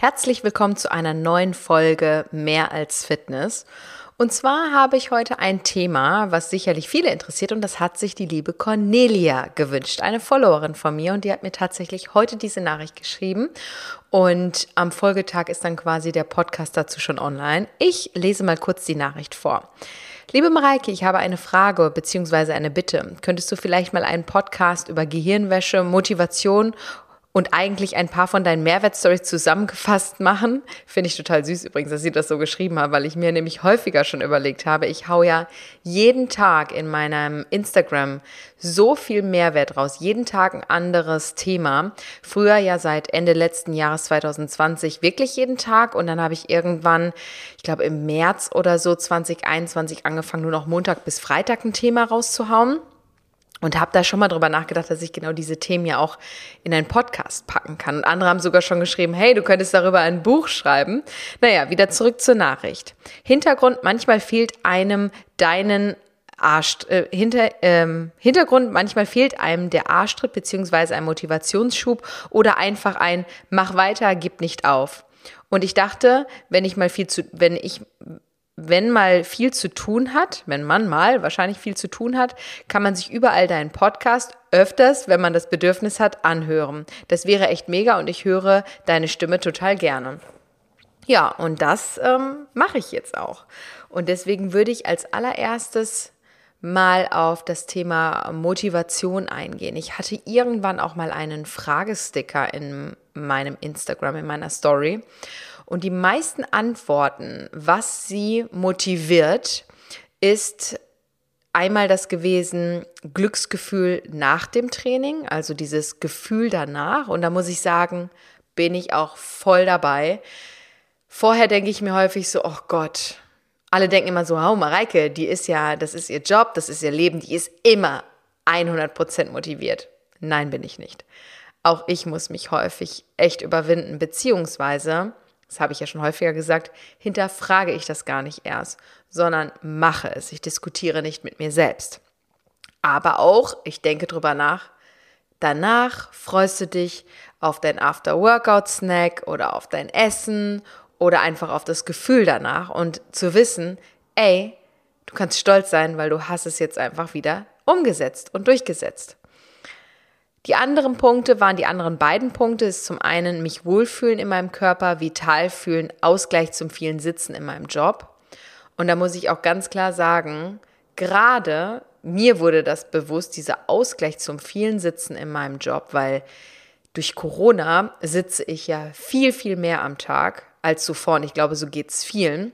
Herzlich willkommen zu einer neuen Folge Mehr als Fitness. Und zwar habe ich heute ein Thema, was sicherlich viele interessiert und das hat sich die liebe Cornelia gewünscht, eine Followerin von mir und die hat mir tatsächlich heute diese Nachricht geschrieben und am Folgetag ist dann quasi der Podcast dazu schon online. Ich lese mal kurz die Nachricht vor. Liebe Mareike, ich habe eine Frage bzw. eine Bitte. Könntest du vielleicht mal einen Podcast über Gehirnwäsche, Motivation und eigentlich ein paar von deinen Mehrwertstories zusammengefasst machen. Finde ich total süß übrigens, dass sie das so geschrieben haben, weil ich mir nämlich häufiger schon überlegt habe, ich hau ja jeden Tag in meinem Instagram so viel Mehrwert raus, jeden Tag ein anderes Thema. Früher ja seit Ende letzten Jahres 2020 wirklich jeden Tag und dann habe ich irgendwann, ich glaube im März oder so 2021 angefangen, nur noch Montag bis Freitag ein Thema rauszuhauen. Und habe da schon mal drüber nachgedacht, dass ich genau diese Themen ja auch in einen Podcast packen kann. Und andere haben sogar schon geschrieben, hey, du könntest darüber ein Buch schreiben. Naja, wieder zurück zur Nachricht. Hintergrund, manchmal fehlt einem deinen Arsch, äh, hinter, ähm, Hintergrund, manchmal fehlt einem der Arschtritt beziehungsweise ein Motivationsschub oder einfach ein Mach weiter, gib nicht auf. Und ich dachte, wenn ich mal viel zu, wenn ich wenn mal viel zu tun hat, wenn man mal wahrscheinlich viel zu tun hat, kann man sich überall deinen Podcast öfters, wenn man das Bedürfnis hat, anhören. Das wäre echt mega und ich höre deine Stimme total gerne. Ja, und das ähm, mache ich jetzt auch. Und deswegen würde ich als allererstes mal auf das Thema Motivation eingehen. Ich hatte irgendwann auch mal einen Fragesticker in meinem Instagram, in meiner Story. Und die meisten Antworten, was sie motiviert, ist einmal das gewesen Glücksgefühl nach dem Training, also dieses Gefühl danach. Und da muss ich sagen, bin ich auch voll dabei. Vorher denke ich mir häufig so, oh Gott, alle denken immer so, oh Mareike, die ist ja, das ist ihr Job, das ist ihr Leben, die ist immer 100% motiviert. Nein, bin ich nicht. Auch ich muss mich häufig echt überwinden, beziehungsweise das habe ich ja schon häufiger gesagt, hinterfrage ich das gar nicht erst, sondern mache es. Ich diskutiere nicht mit mir selbst. Aber auch, ich denke drüber nach, danach freust du dich auf dein After-Workout-Snack oder auf dein Essen oder einfach auf das Gefühl danach und zu wissen, ey, du kannst stolz sein, weil du hast es jetzt einfach wieder umgesetzt und durchgesetzt. Die anderen Punkte waren die anderen beiden Punkte. Ist zum einen mich wohlfühlen in meinem Körper, vital fühlen, Ausgleich zum vielen Sitzen in meinem Job. Und da muss ich auch ganz klar sagen, gerade mir wurde das bewusst, dieser Ausgleich zum vielen Sitzen in meinem Job, weil durch Corona sitze ich ja viel, viel mehr am Tag als zuvor. Und ich glaube, so geht es vielen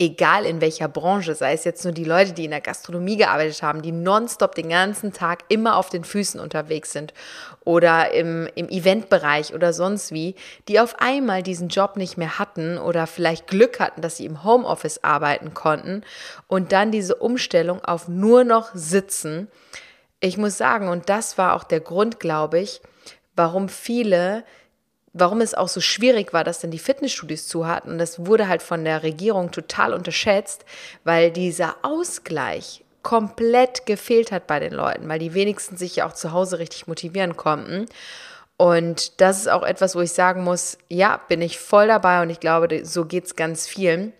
egal in welcher Branche, sei es jetzt nur die Leute, die in der Gastronomie gearbeitet haben, die nonstop den ganzen Tag immer auf den Füßen unterwegs sind oder im, im Eventbereich oder sonst wie, die auf einmal diesen Job nicht mehr hatten oder vielleicht Glück hatten, dass sie im Homeoffice arbeiten konnten und dann diese Umstellung auf nur noch Sitzen. Ich muss sagen, und das war auch der Grund, glaube ich, warum viele warum es auch so schwierig war, dass dann die Fitnessstudios zu hatten. Und das wurde halt von der Regierung total unterschätzt, weil dieser Ausgleich komplett gefehlt hat bei den Leuten, weil die wenigsten sich ja auch zu Hause richtig motivieren konnten. Und das ist auch etwas, wo ich sagen muss, ja, bin ich voll dabei und ich glaube, so geht es ganz vielen.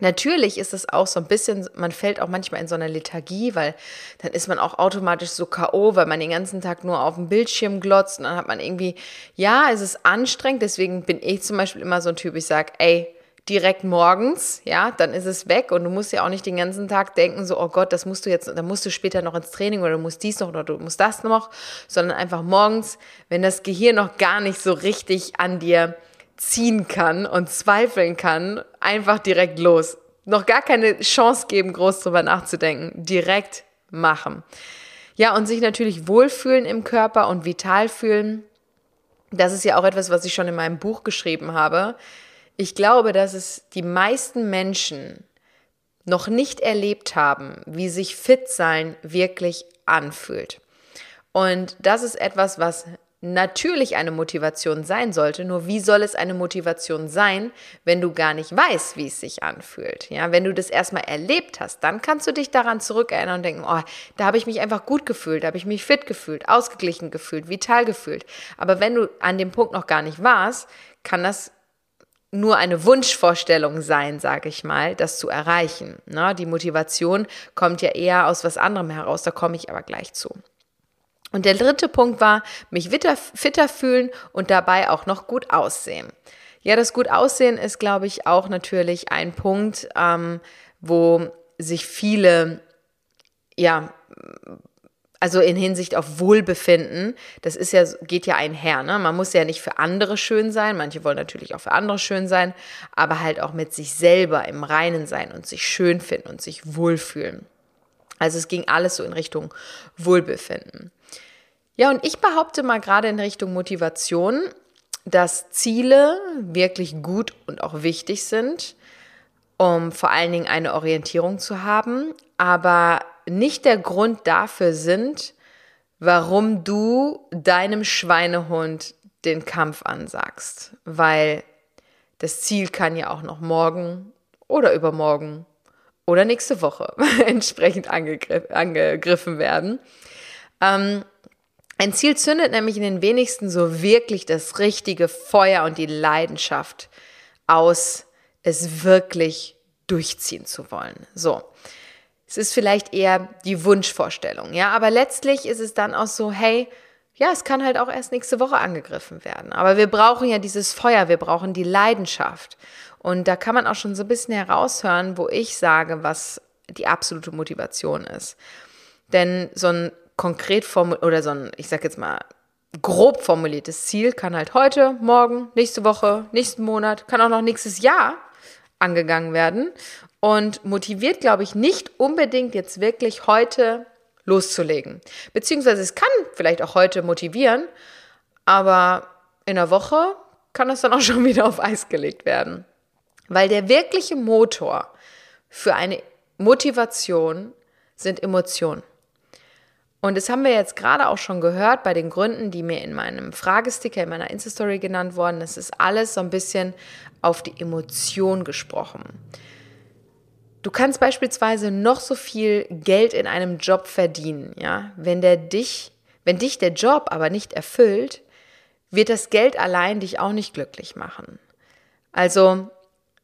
Natürlich ist es auch so ein bisschen, man fällt auch manchmal in so eine Lethargie, weil dann ist man auch automatisch so K.O., weil man den ganzen Tag nur auf dem Bildschirm glotzt und dann hat man irgendwie, ja, es ist anstrengend, deswegen bin ich zum Beispiel immer so ein Typ, ich sage, ey, direkt morgens, ja, dann ist es weg und du musst ja auch nicht den ganzen Tag denken, so, oh Gott, das musst du jetzt, dann musst du später noch ins Training oder du musst dies noch oder du musst das noch, sondern einfach morgens, wenn das Gehirn noch gar nicht so richtig an dir ziehen kann und zweifeln kann, einfach direkt los. Noch gar keine Chance geben, groß drüber nachzudenken. Direkt machen. Ja, und sich natürlich wohlfühlen im Körper und vital fühlen. Das ist ja auch etwas, was ich schon in meinem Buch geschrieben habe. Ich glaube, dass es die meisten Menschen noch nicht erlebt haben, wie sich fit sein wirklich anfühlt. Und das ist etwas, was natürlich eine Motivation sein sollte. Nur wie soll es eine Motivation sein, wenn du gar nicht weißt, wie es sich anfühlt? Ja, wenn du das erstmal erlebt hast, dann kannst du dich daran zurückerinnern und denken, oh, da habe ich mich einfach gut gefühlt, da habe ich mich fit gefühlt, ausgeglichen gefühlt, vital gefühlt. Aber wenn du an dem Punkt noch gar nicht warst, kann das nur eine Wunschvorstellung sein, sage ich mal, das zu erreichen. Ne? Die Motivation kommt ja eher aus was anderem heraus, da komme ich aber gleich zu. Und der dritte Punkt war, mich fitter, fühlen und dabei auch noch gut aussehen. Ja, das gut aussehen ist, glaube ich, auch natürlich ein Punkt, ähm, wo sich viele, ja, also in Hinsicht auf Wohlbefinden, das ist ja, geht ja einher, ne? Man muss ja nicht für andere schön sein, manche wollen natürlich auch für andere schön sein, aber halt auch mit sich selber im Reinen sein und sich schön finden und sich wohlfühlen. Also es ging alles so in Richtung Wohlbefinden. Ja, und ich behaupte mal gerade in Richtung Motivation, dass Ziele wirklich gut und auch wichtig sind, um vor allen Dingen eine Orientierung zu haben, aber nicht der Grund dafür sind, warum du deinem Schweinehund den Kampf ansagst, weil das Ziel kann ja auch noch morgen oder übermorgen oder nächste Woche entsprechend angegriff, angegriffen werden. Ähm, ein Ziel zündet nämlich in den wenigsten so wirklich das richtige Feuer und die Leidenschaft aus, es wirklich durchziehen zu wollen. So. Es ist vielleicht eher die Wunschvorstellung, ja, aber letztlich ist es dann auch so, hey, ja, es kann halt auch erst nächste Woche angegriffen werden. Aber wir brauchen ja dieses Feuer, wir brauchen die Leidenschaft. Und da kann man auch schon so ein bisschen heraushören, wo ich sage, was die absolute Motivation ist. Denn so ein konkret formuliert oder so ein, ich sag jetzt mal, grob formuliertes Ziel kann halt heute, morgen, nächste Woche, nächsten Monat, kann auch noch nächstes Jahr angegangen werden und motiviert, glaube ich, nicht unbedingt jetzt wirklich heute loszulegen. Beziehungsweise es kann vielleicht auch heute motivieren, aber in der Woche kann das dann auch schon wieder auf Eis gelegt werden. Weil der wirkliche Motor für eine Motivation sind Emotionen. Und das haben wir jetzt gerade auch schon gehört bei den Gründen, die mir in meinem Fragesticker, in meiner Insta-Story genannt wurden. Das ist alles so ein bisschen auf die Emotion gesprochen. Du kannst beispielsweise noch so viel Geld in einem Job verdienen, ja? Wenn der dich, wenn dich der Job aber nicht erfüllt, wird das Geld allein dich auch nicht glücklich machen. Also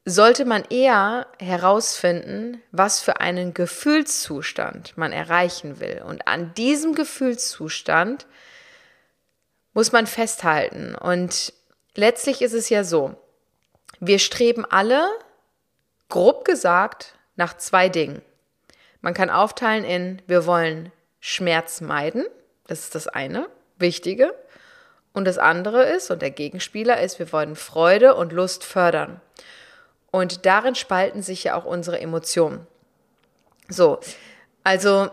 sollte man eher herausfinden, was für einen Gefühlszustand man erreichen will. Und an diesem Gefühlszustand muss man festhalten. Und letztlich ist es ja so, wir streben alle, grob gesagt, nach zwei Dingen. Man kann aufteilen in, wir wollen Schmerz meiden, das ist das eine, wichtige. Und das andere ist, und der Gegenspieler ist, wir wollen Freude und Lust fördern. Und darin spalten sich ja auch unsere Emotionen. So, also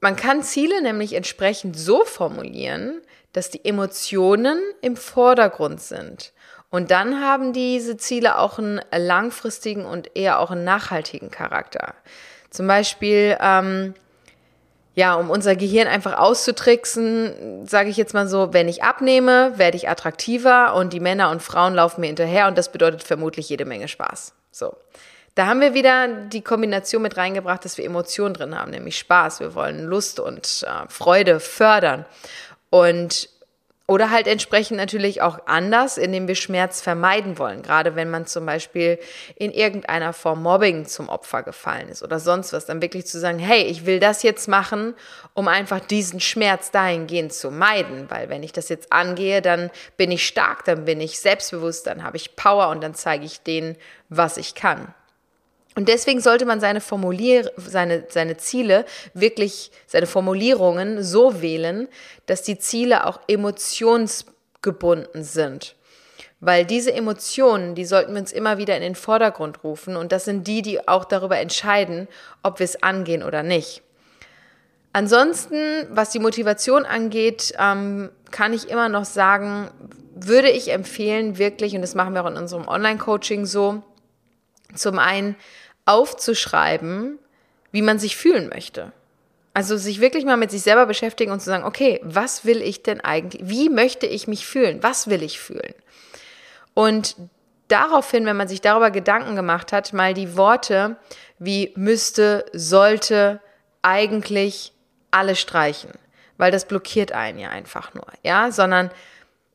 man kann Ziele nämlich entsprechend so formulieren, dass die Emotionen im Vordergrund sind. Und dann haben diese Ziele auch einen langfristigen und eher auch einen nachhaltigen Charakter. Zum Beispiel, ähm, ja, um unser Gehirn einfach auszutricksen, sage ich jetzt mal so, wenn ich abnehme, werde ich attraktiver und die Männer und Frauen laufen mir hinterher und das bedeutet vermutlich jede Menge Spaß. So. Da haben wir wieder die Kombination mit reingebracht, dass wir Emotionen drin haben, nämlich Spaß. Wir wollen Lust und äh, Freude fördern. Und oder halt entsprechend natürlich auch anders, indem wir Schmerz vermeiden wollen. Gerade wenn man zum Beispiel in irgendeiner Form Mobbing zum Opfer gefallen ist oder sonst was, dann wirklich zu sagen, hey, ich will das jetzt machen, um einfach diesen Schmerz dahingehend zu meiden. Weil wenn ich das jetzt angehe, dann bin ich stark, dann bin ich selbstbewusst, dann habe ich Power und dann zeige ich denen, was ich kann. Und deswegen sollte man seine, Formulier seine, seine Ziele wirklich, seine Formulierungen so wählen, dass die Ziele auch emotionsgebunden sind. Weil diese Emotionen, die sollten wir uns immer wieder in den Vordergrund rufen und das sind die, die auch darüber entscheiden, ob wir es angehen oder nicht. Ansonsten, was die Motivation angeht, ähm, kann ich immer noch sagen, würde ich empfehlen, wirklich, und das machen wir auch in unserem Online-Coaching so, zum einen aufzuschreiben, wie man sich fühlen möchte. Also sich wirklich mal mit sich selber beschäftigen und zu sagen, okay, was will ich denn eigentlich, wie möchte ich mich fühlen, was will ich fühlen? Und daraufhin, wenn man sich darüber Gedanken gemacht hat, mal die Worte wie müsste, sollte, eigentlich alle streichen, weil das blockiert einen ja einfach nur, ja, sondern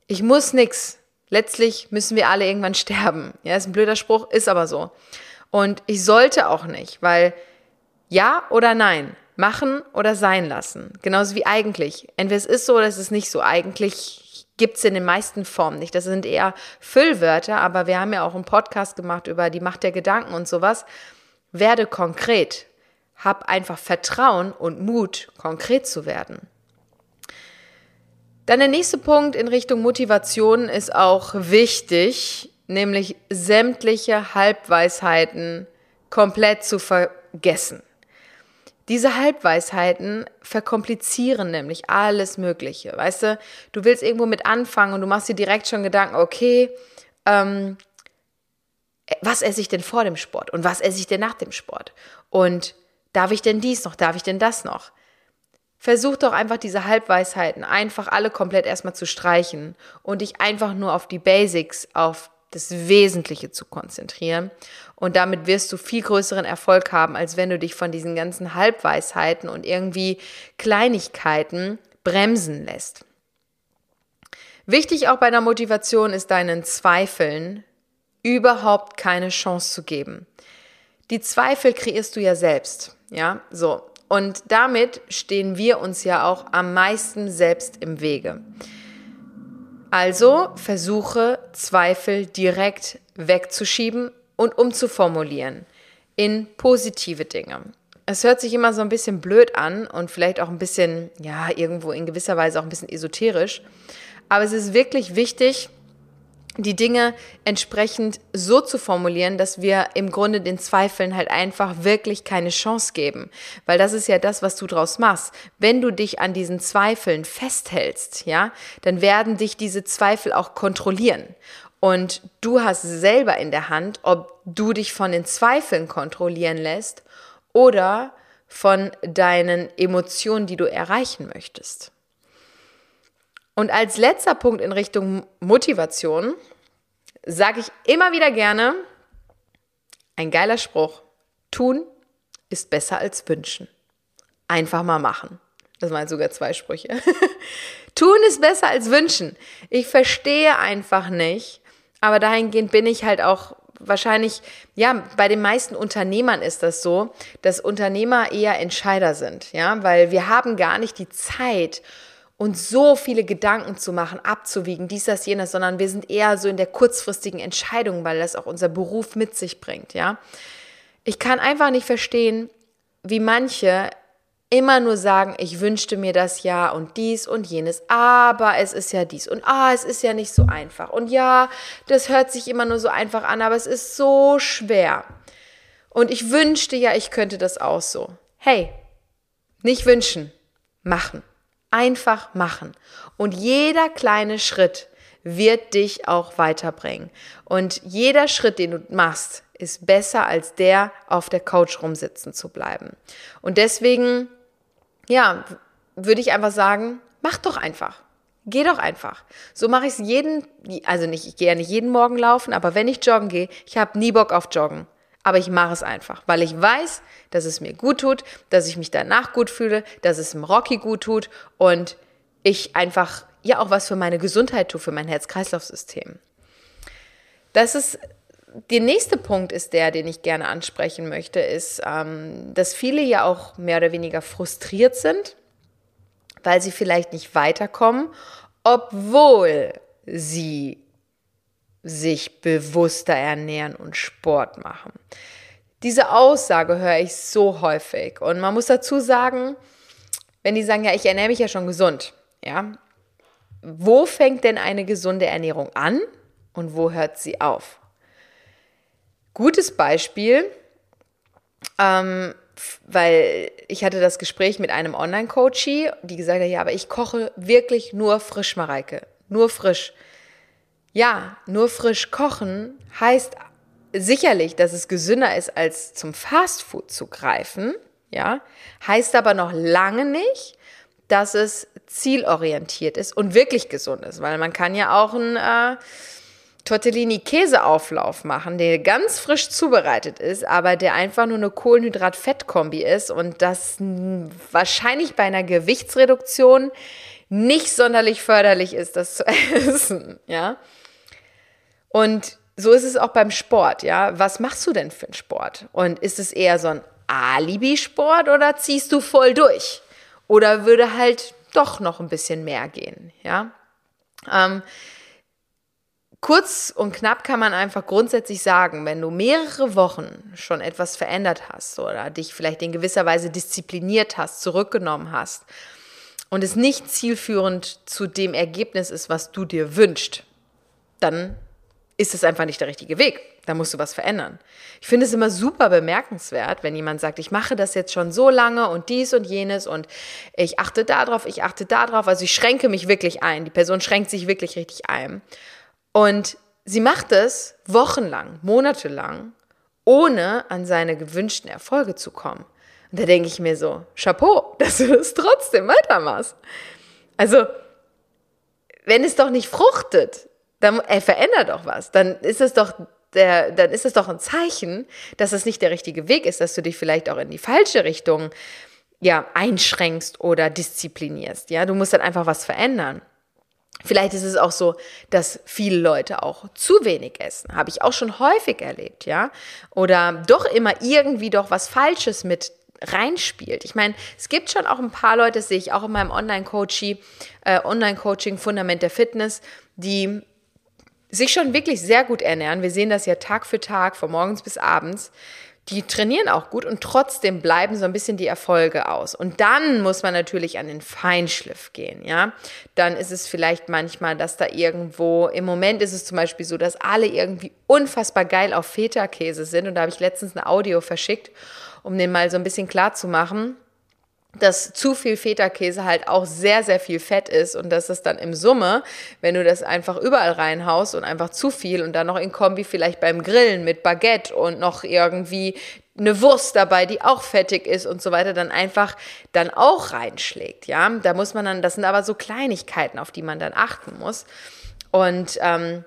ich muss nichts, Letztlich müssen wir alle irgendwann sterben. Ja, ist ein blöder Spruch, ist aber so. Und ich sollte auch nicht, weil ja oder nein, machen oder sein lassen. Genauso wie eigentlich. Entweder es ist so oder es ist nicht so. Eigentlich gibt es in den meisten Formen nicht. Das sind eher Füllwörter, aber wir haben ja auch einen Podcast gemacht über die Macht der Gedanken und sowas. Werde konkret. Hab einfach Vertrauen und Mut, konkret zu werden. Dann der nächste Punkt in Richtung Motivation ist auch wichtig, nämlich sämtliche Halbweisheiten komplett zu vergessen. Diese Halbweisheiten verkomplizieren nämlich alles Mögliche. Weißt du, du willst irgendwo mit anfangen und du machst dir direkt schon Gedanken, okay, ähm, was esse ich denn vor dem Sport und was esse ich denn nach dem Sport? Und darf ich denn dies noch, darf ich denn das noch? Versuch doch einfach diese Halbweisheiten einfach alle komplett erstmal zu streichen und dich einfach nur auf die Basics, auf das Wesentliche zu konzentrieren. Und damit wirst du viel größeren Erfolg haben, als wenn du dich von diesen ganzen Halbweisheiten und irgendwie Kleinigkeiten bremsen lässt. Wichtig auch bei der Motivation ist deinen Zweifeln überhaupt keine Chance zu geben. Die Zweifel kreierst du ja selbst, ja, so. Und damit stehen wir uns ja auch am meisten selbst im Wege. Also versuche Zweifel direkt wegzuschieben und umzuformulieren in positive Dinge. Es hört sich immer so ein bisschen blöd an und vielleicht auch ein bisschen, ja, irgendwo in gewisser Weise auch ein bisschen esoterisch. Aber es ist wirklich wichtig, die Dinge entsprechend so zu formulieren, dass wir im Grunde den Zweifeln halt einfach wirklich keine Chance geben. Weil das ist ja das, was du draus machst. Wenn du dich an diesen Zweifeln festhältst, ja, dann werden dich diese Zweifel auch kontrollieren. Und du hast selber in der Hand, ob du dich von den Zweifeln kontrollieren lässt oder von deinen Emotionen, die du erreichen möchtest. Und als letzter Punkt in Richtung Motivation sage ich immer wieder gerne, ein geiler Spruch, tun ist besser als wünschen. Einfach mal machen. Das waren sogar zwei Sprüche. tun ist besser als wünschen. Ich verstehe einfach nicht, aber dahingehend bin ich halt auch wahrscheinlich, ja, bei den meisten Unternehmern ist das so, dass Unternehmer eher Entscheider sind, ja, weil wir haben gar nicht die Zeit, uns so viele Gedanken zu machen, abzuwiegen, dies, das, jenes, sondern wir sind eher so in der kurzfristigen Entscheidung, weil das auch unser Beruf mit sich bringt, ja. Ich kann einfach nicht verstehen, wie manche immer nur sagen, ich wünschte mir das ja und dies und jenes, aber es ist ja dies und ah, es ist ja nicht so einfach und ja, das hört sich immer nur so einfach an, aber es ist so schwer. Und ich wünschte ja, ich könnte das auch so. Hey, nicht wünschen, machen. Einfach machen. Und jeder kleine Schritt wird dich auch weiterbringen. Und jeder Schritt, den du machst, ist besser als der, auf der Couch rumsitzen zu bleiben. Und deswegen, ja, würde ich einfach sagen, mach doch einfach. Geh doch einfach. So mache ich es jeden, also nicht, ich gehe ja nicht jeden Morgen laufen, aber wenn ich joggen gehe, ich habe nie Bock auf Joggen aber ich mache es einfach, weil ich weiß, dass es mir gut tut, dass ich mich danach gut fühle, dass es dem Rocky gut tut und ich einfach ja auch was für meine Gesundheit tue, für mein Herz-Kreislauf-System. Das ist der nächste Punkt ist der, den ich gerne ansprechen möchte, ist, ähm, dass viele ja auch mehr oder weniger frustriert sind, weil sie vielleicht nicht weiterkommen, obwohl sie sich bewusster ernähren und Sport machen. Diese Aussage höre ich so häufig. Und man muss dazu sagen, wenn die sagen, ja, ich ernähre mich ja schon gesund, ja, wo fängt denn eine gesunde Ernährung an und wo hört sie auf? Gutes Beispiel, ähm, weil ich hatte das Gespräch mit einem Online-Coachie, die gesagt hat, ja, aber ich koche wirklich nur frisch, Mareike, nur frisch. Ja, nur frisch kochen heißt sicherlich, dass es gesünder ist, als zum Fastfood zu greifen. Ja, heißt aber noch lange nicht, dass es zielorientiert ist und wirklich gesund ist, weil man kann ja auch einen äh, Tortellini-Käseauflauf machen, der ganz frisch zubereitet ist, aber der einfach nur eine Kohlenhydrat-Fett-Kombi ist und das wahrscheinlich bei einer Gewichtsreduktion nicht sonderlich förderlich ist, das zu essen. Ja, Und so ist es auch beim Sport, ja. Was machst du denn für einen Sport? Und ist es eher so ein Alibi-Sport oder ziehst du voll durch? Oder würde halt doch noch ein bisschen mehr gehen, ja? Ähm, kurz und knapp kann man einfach grundsätzlich sagen, wenn du mehrere Wochen schon etwas verändert hast oder dich vielleicht in gewisser Weise diszipliniert hast, zurückgenommen hast und es nicht zielführend zu dem Ergebnis ist, was du dir wünschst, dann ist es einfach nicht der richtige Weg. Da musst du was verändern. Ich finde es immer super bemerkenswert, wenn jemand sagt, ich mache das jetzt schon so lange und dies und jenes und ich achte darauf, ich achte darauf. Also ich schränke mich wirklich ein. Die Person schränkt sich wirklich richtig ein. Und sie macht es wochenlang, monatelang, ohne an seine gewünschten Erfolge zu kommen. Und da denke ich mir so, Chapeau, dass du das trotzdem weitermachst. Also, wenn es doch nicht fruchtet, dann er verändert doch was. Dann ist es doch der, dann ist es doch ein Zeichen, dass es nicht der richtige Weg ist, dass du dich vielleicht auch in die falsche Richtung ja, einschränkst oder disziplinierst. Ja, du musst dann einfach was verändern. Vielleicht ist es auch so, dass viele Leute auch zu wenig essen. Habe ich auch schon häufig erlebt, ja. Oder doch immer irgendwie doch was Falsches mit reinspielt. Ich meine, es gibt schon auch ein paar Leute, das sehe ich auch in meinem Online-Coaching, äh, Online-Coaching Fundament der Fitness, die sich schon wirklich sehr gut ernähren. Wir sehen das ja Tag für Tag, von morgens bis abends. Die trainieren auch gut und trotzdem bleiben so ein bisschen die Erfolge aus. Und dann muss man natürlich an den Feinschliff gehen, ja. Dann ist es vielleicht manchmal, dass da irgendwo, im Moment ist es zum Beispiel so, dass alle irgendwie unfassbar geil auf Feta-Käse sind. Und da habe ich letztens ein Audio verschickt, um den mal so ein bisschen klar zu machen dass zu viel Feta-Käse halt auch sehr, sehr viel Fett ist und dass es dann im Summe, wenn du das einfach überall reinhaust und einfach zu viel und dann noch in Kombi vielleicht beim Grillen mit Baguette und noch irgendwie eine Wurst dabei, die auch fettig ist und so weiter, dann einfach dann auch reinschlägt, ja. Da muss man dann, das sind aber so Kleinigkeiten, auf die man dann achten muss. Und ähm,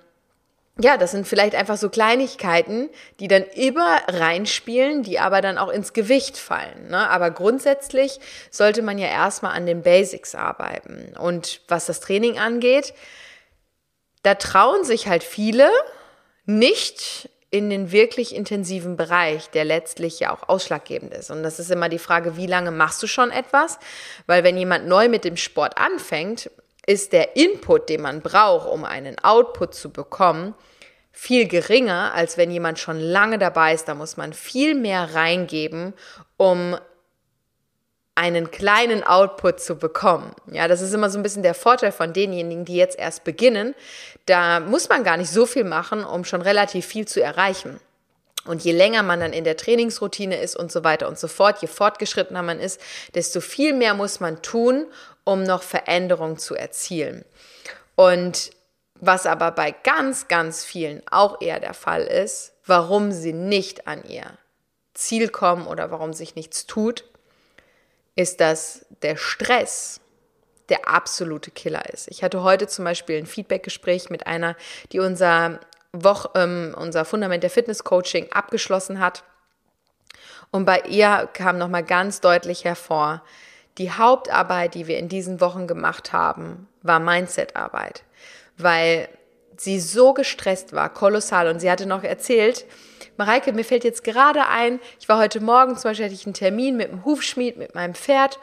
ja, das sind vielleicht einfach so Kleinigkeiten, die dann immer reinspielen, die aber dann auch ins Gewicht fallen. Ne? Aber grundsätzlich sollte man ja erstmal an den Basics arbeiten. Und was das Training angeht, da trauen sich halt viele nicht in den wirklich intensiven Bereich, der letztlich ja auch ausschlaggebend ist. Und das ist immer die Frage, wie lange machst du schon etwas? Weil wenn jemand neu mit dem Sport anfängt, ist der Input, den man braucht, um einen Output zu bekommen, viel geringer, als wenn jemand schon lange dabei ist. Da muss man viel mehr reingeben, um einen kleinen Output zu bekommen. Ja, das ist immer so ein bisschen der Vorteil von denjenigen, die jetzt erst beginnen. Da muss man gar nicht so viel machen, um schon relativ viel zu erreichen. Und je länger man dann in der Trainingsroutine ist und so weiter und so fort, je fortgeschrittener man ist, desto viel mehr muss man tun, um noch Veränderung zu erzielen. Und was aber bei ganz, ganz vielen auch eher der Fall ist, warum sie nicht an ihr Ziel kommen oder warum sich nichts tut, ist, dass der Stress der absolute Killer ist. Ich hatte heute zum Beispiel ein Feedbackgespräch mit einer, die unser, Woch, ähm, unser Fundament der Fitness Coaching abgeschlossen hat. Und bei ihr kam nochmal ganz deutlich hervor, die Hauptarbeit, die wir in diesen Wochen gemacht haben, war Mindset-Arbeit, weil sie so gestresst war, kolossal. Und sie hatte noch erzählt, Mareike, mir fällt jetzt gerade ein, ich war heute Morgen zum Beispiel, hatte ich einen Termin mit dem Hufschmied, mit meinem Pferd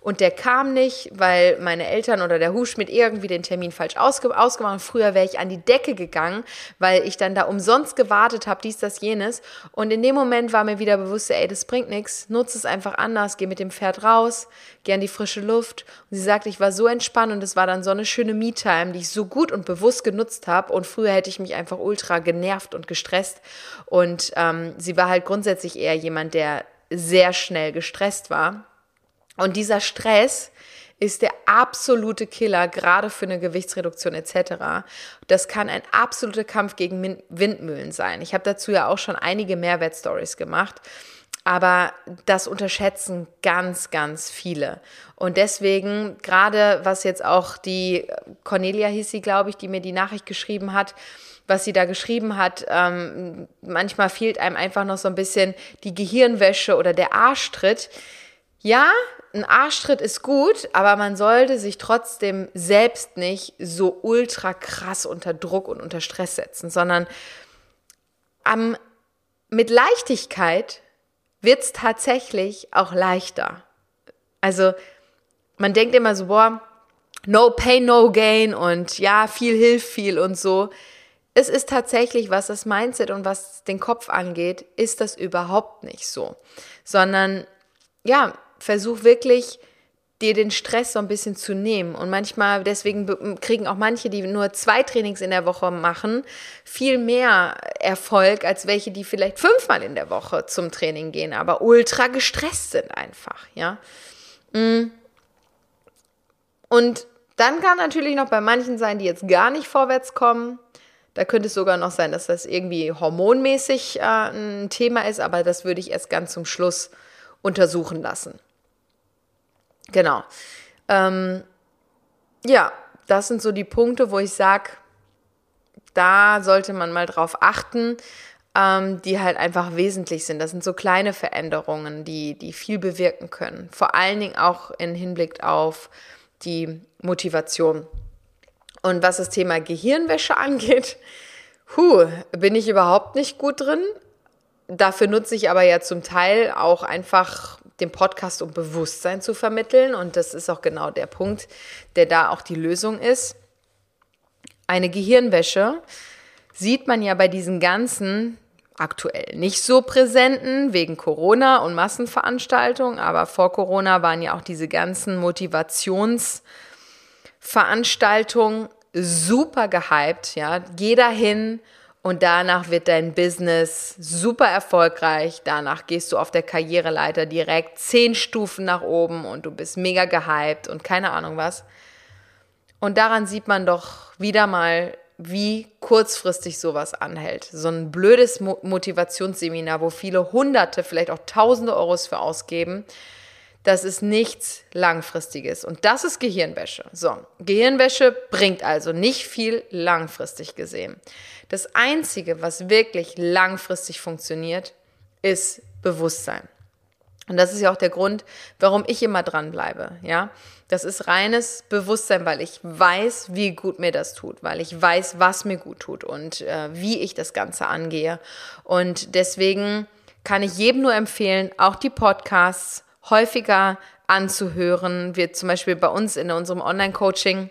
und der kam nicht, weil meine Eltern oder der Hufschmied irgendwie den Termin falsch ausge ausgemacht haben. Früher wäre ich an die Decke gegangen, weil ich dann da umsonst gewartet habe, dies, das, jenes. Und in dem Moment war mir wieder bewusst, ey, das bringt nichts, nutze es einfach anders, geh mit dem Pferd raus, geh an die frische Luft. Und sie sagte, ich war so entspannt und es war dann so eine schöne Me-Time, die ich so gut und bewusst genutzt habe. Und früher hätte ich mich einfach ultra genervt und gestresst. Und und ähm, sie war halt grundsätzlich eher jemand, der sehr schnell gestresst war. Und dieser Stress ist der absolute Killer, gerade für eine Gewichtsreduktion etc. Das kann ein absoluter Kampf gegen Windmühlen sein. Ich habe dazu ja auch schon einige Mehrwertstories gemacht. Aber das unterschätzen ganz, ganz viele. Und deswegen, gerade was jetzt auch die Cornelia hieß sie, glaube ich, die mir die Nachricht geschrieben hat, was sie da geschrieben hat. Ähm, manchmal fehlt einem einfach noch so ein bisschen die Gehirnwäsche oder der Arschtritt. ja, ein Arschtritt ist gut, aber man sollte sich trotzdem selbst nicht so ultra krass unter Druck und unter Stress setzen, sondern am, mit Leichtigkeit wird es tatsächlich auch leichter. Also man denkt immer so, boah, no pain, no gain und ja, viel hilft viel und so. Es ist tatsächlich, was das Mindset und was den Kopf angeht, ist das überhaupt nicht so, sondern ja, versuch wirklich dir den Stress so ein bisschen zu nehmen. Und manchmal, deswegen kriegen auch manche, die nur zwei Trainings in der Woche machen, viel mehr Erfolg als welche, die vielleicht fünfmal in der Woche zum Training gehen, aber ultra gestresst sind einfach, ja. Mm. Und dann kann natürlich noch bei manchen sein, die jetzt gar nicht vorwärts kommen. Da könnte es sogar noch sein, dass das irgendwie hormonmäßig äh, ein Thema ist, aber das würde ich erst ganz zum Schluss untersuchen lassen. Genau. Ähm, ja, das sind so die Punkte, wo ich sage, da sollte man mal drauf achten, ähm, die halt einfach wesentlich sind. Das sind so kleine Veränderungen, die, die viel bewirken können. Vor allen Dingen auch im Hinblick auf die Motivation. Und was das Thema Gehirnwäsche angeht, hu, bin ich überhaupt nicht gut drin. Dafür nutze ich aber ja zum Teil auch einfach den Podcast, um Bewusstsein zu vermitteln. Und das ist auch genau der Punkt, der da auch die Lösung ist. Eine Gehirnwäsche sieht man ja bei diesen ganzen aktuell nicht so präsenten wegen Corona und Massenveranstaltungen, aber vor Corona waren ja auch diese ganzen Motivationsveranstaltungen super gehypt, ja. Geh dahin und danach wird dein Business super erfolgreich. Danach gehst du auf der Karriereleiter direkt zehn Stufen nach oben und du bist mega gehypt und keine Ahnung was. Und daran sieht man doch wieder mal, wie kurzfristig sowas anhält. So ein blödes Motivationsseminar, wo viele Hunderte, vielleicht auch Tausende Euros für ausgeben, das ist nichts Langfristiges. Und das ist Gehirnwäsche. So, Gehirnwäsche bringt also nicht viel langfristig gesehen. Das Einzige, was wirklich langfristig funktioniert, ist Bewusstsein. Und das ist ja auch der Grund, warum ich immer dranbleibe. Ja, das ist reines Bewusstsein, weil ich weiß, wie gut mir das tut, weil ich weiß, was mir gut tut und äh, wie ich das Ganze angehe. Und deswegen kann ich jedem nur empfehlen, auch die Podcasts häufiger anzuhören. Wir zum Beispiel bei uns in unserem Online-Coaching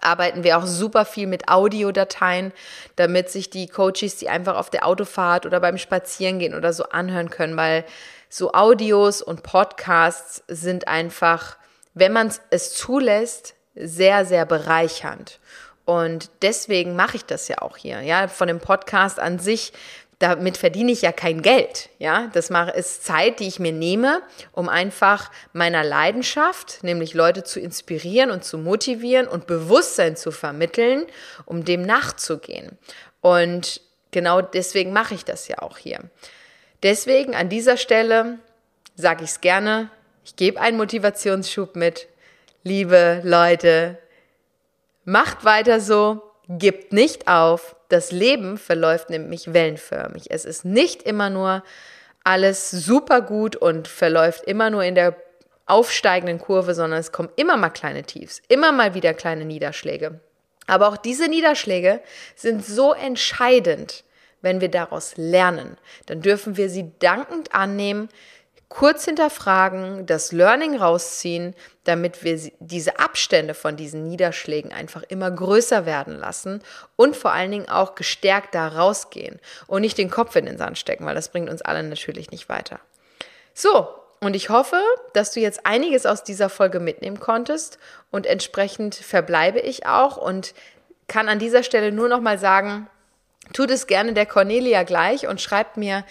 arbeiten wir auch super viel mit Audiodateien, damit sich die Coaches die einfach auf der Autofahrt oder beim Spazierengehen oder so anhören können, weil so Audios und Podcasts sind einfach, wenn man es zulässt, sehr, sehr bereichernd. Und deswegen mache ich das ja auch hier. Ja, von dem Podcast an sich damit verdiene ich ja kein Geld. Ja, das ist Zeit, die ich mir nehme, um einfach meiner Leidenschaft, nämlich Leute zu inspirieren und zu motivieren und Bewusstsein zu vermitteln, um dem nachzugehen. Und genau deswegen mache ich das ja auch hier. Deswegen an dieser Stelle sage ich es gerne, ich gebe einen Motivationsschub mit. Liebe Leute, macht weiter so, gibt nicht auf das Leben verläuft nämlich wellenförmig. Es ist nicht immer nur alles super gut und verläuft immer nur in der aufsteigenden Kurve, sondern es kommen immer mal kleine Tiefs, immer mal wieder kleine Niederschläge. Aber auch diese Niederschläge sind so entscheidend, wenn wir daraus lernen. Dann dürfen wir sie dankend annehmen, kurz hinterfragen, das Learning rausziehen, damit wir diese Abstände von diesen Niederschlägen einfach immer größer werden lassen und vor allen Dingen auch gestärkt da rausgehen und nicht den Kopf in den Sand stecken, weil das bringt uns alle natürlich nicht weiter. So, und ich hoffe, dass du jetzt einiges aus dieser Folge mitnehmen konntest und entsprechend verbleibe ich auch und kann an dieser Stelle nur noch mal sagen, tut es gerne der Cornelia gleich und schreibt mir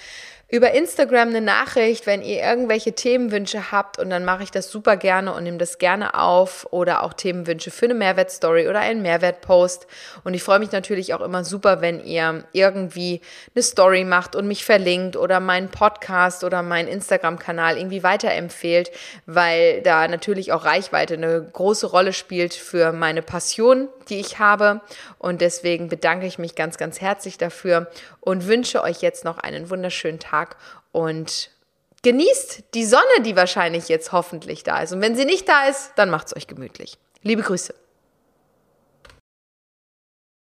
über Instagram eine Nachricht, wenn ihr irgendwelche Themenwünsche habt und dann mache ich das super gerne und nehme das gerne auf oder auch Themenwünsche für eine Mehrwertstory oder einen Mehrwertpost. Und ich freue mich natürlich auch immer super, wenn ihr irgendwie eine Story macht und mich verlinkt oder meinen Podcast oder meinen Instagram-Kanal irgendwie weiterempfehlt, weil da natürlich auch Reichweite eine große Rolle spielt für meine Passion, die ich habe. Und deswegen bedanke ich mich ganz, ganz herzlich dafür und wünsche euch jetzt noch einen wunderschönen Tag und genießt die Sonne, die wahrscheinlich jetzt hoffentlich da ist. Und wenn sie nicht da ist, dann macht es euch gemütlich. Liebe Grüße.